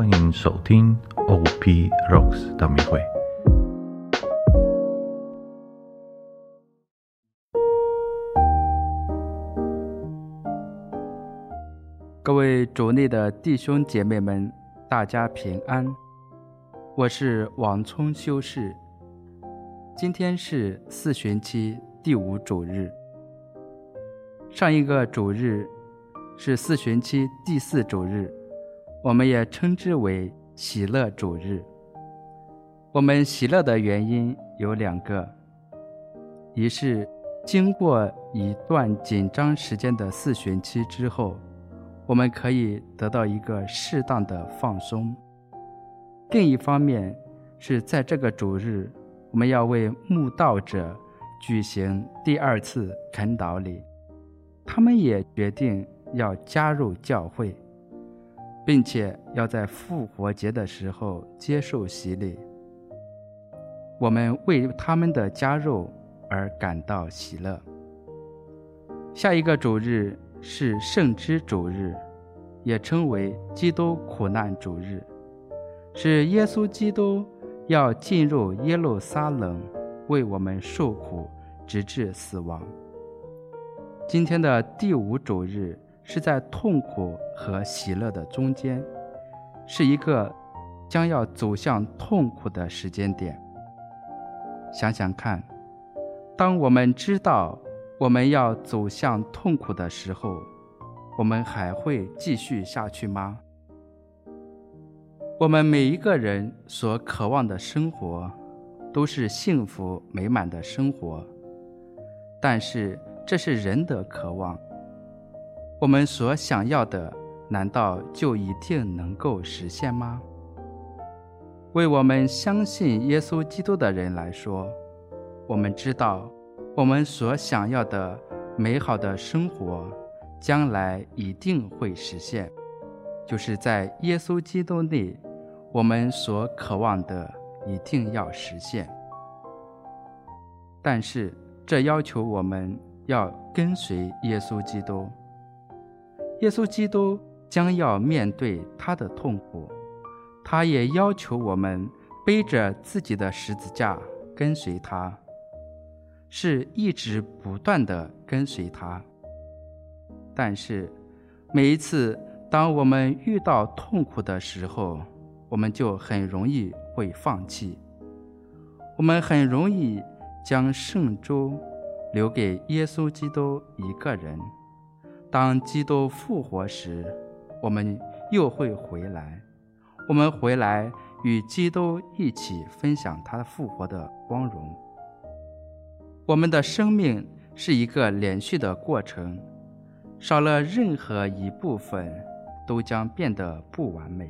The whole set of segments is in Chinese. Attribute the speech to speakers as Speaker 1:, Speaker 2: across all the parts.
Speaker 1: 欢迎收听 OP Rocks 大迷会。
Speaker 2: 各位主内的弟兄姐妹们，大家平安。我是王聪修士。今天是四旬期第五主日。上一个主日是四旬期第四主日，我们也称之为喜乐主日。我们喜乐的原因有两个：一是经过一段紧张时间的四旬期之后。我们可以得到一个适当的放松。另一方面，是在这个主日，我们要为慕道者举行第二次恳祷礼，他们也决定要加入教会，并且要在复活节的时候接受洗礼。我们为他们的加入而感到喜乐。下一个主日。是圣之主日，也称为基督苦难主日，是耶稣基督要进入耶路撒冷为我们受苦，直至死亡。今天的第五主日是在痛苦和喜乐的中间，是一个将要走向痛苦的时间点。想想看，当我们知道。我们要走向痛苦的时候，我们还会继续下去吗？我们每一个人所渴望的生活，都是幸福美满的生活。但是这是人的渴望。我们所想要的，难道就一定能够实现吗？为我们相信耶稣基督的人来说，我们知道。我们所想要的美好的生活，将来一定会实现，就是在耶稣基督内，我们所渴望的一定要实现。但是，这要求我们要跟随耶稣基督。耶稣基督将要面对他的痛苦，他也要求我们背着自己的十字架跟随他。是一直不断的跟随他，但是每一次当我们遇到痛苦的时候，我们就很容易会放弃，我们很容易将圣珠留给耶稣基督一个人。当基督复活时，我们又会回来，我们回来与基督一起分享他复活的光荣。我们的生命是一个连续的过程，少了任何一部分，都将变得不完美。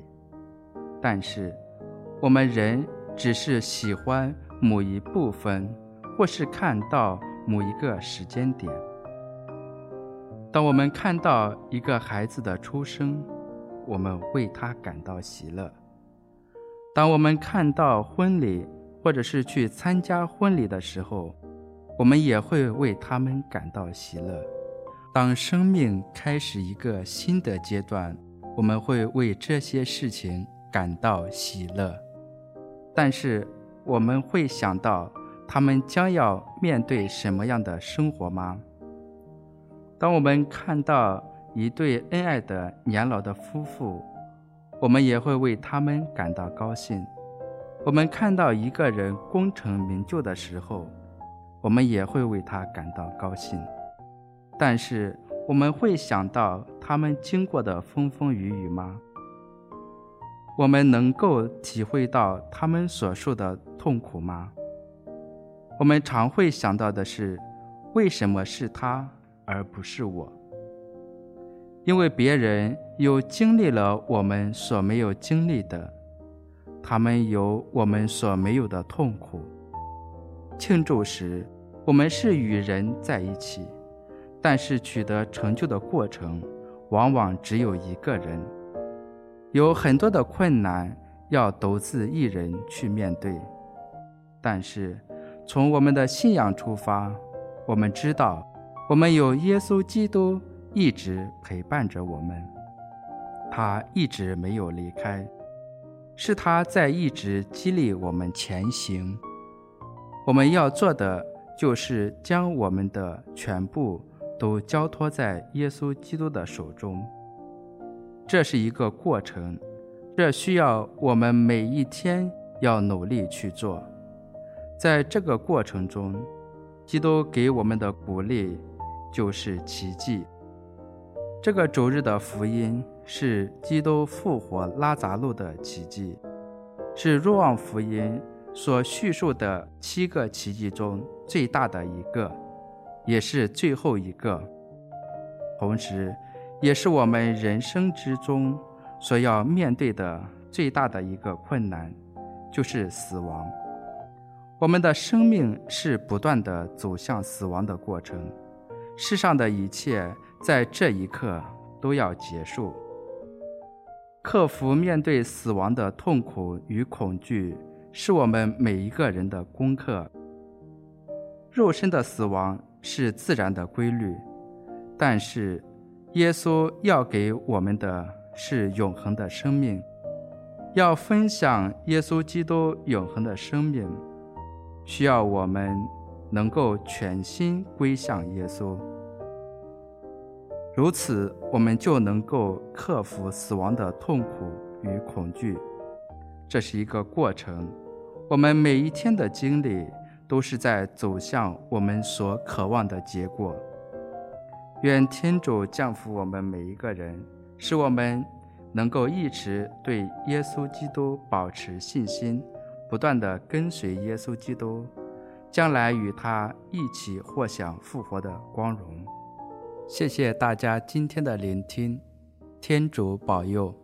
Speaker 2: 但是，我们人只是喜欢某一部分，或是看到某一个时间点。当我们看到一个孩子的出生，我们为他感到喜乐；当我们看到婚礼，或者是去参加婚礼的时候，我们也会为他们感到喜乐。当生命开始一个新的阶段，我们会为这些事情感到喜乐。但是，我们会想到他们将要面对什么样的生活吗？当我们看到一对恩爱的年老的夫妇，我们也会为他们感到高兴。我们看到一个人功成名就的时候，我们也会为他感到高兴，但是我们会想到他们经过的风风雨雨吗？我们能够体会到他们所受的痛苦吗？我们常会想到的是，为什么是他而不是我？因为别人有经历了我们所没有经历的，他们有我们所没有的痛苦。庆祝时，我们是与人在一起，但是取得成就的过程，往往只有一个人，有很多的困难要独自一人去面对。但是，从我们的信仰出发，我们知道，我们有耶稣基督一直陪伴着我们，他一直没有离开，是他在一直激励我们前行。我们要做的就是将我们的全部都交托在耶稣基督的手中。这是一个过程，这需要我们每一天要努力去做。在这个过程中，基督给我们的鼓励就是奇迹。这个周日的福音是基督复活拉扎路的奇迹，是若望福音所叙述的七个奇迹中最大的一个，也是最后一个，同时，也是我们人生之中所要面对的最大的一个困难，就是死亡。我们的生命是不断的走向死亡的过程，世上的一切。在这一刻都要结束。克服面对死亡的痛苦与恐惧，是我们每一个人的功课。肉身的死亡是自然的规律，但是耶稣要给我们的是永恒的生命。要分享耶稣基督永恒的生命，需要我们能够全心归向耶稣。如此，我们就能够克服死亡的痛苦与恐惧。这是一个过程，我们每一天的经历都是在走向我们所渴望的结果。愿天主降福我们每一个人，使我们能够一直对耶稣基督保持信心，不断的跟随耶稣基督，将来与他一起获享复活的光荣。谢谢大家今天的聆听，天主保佑。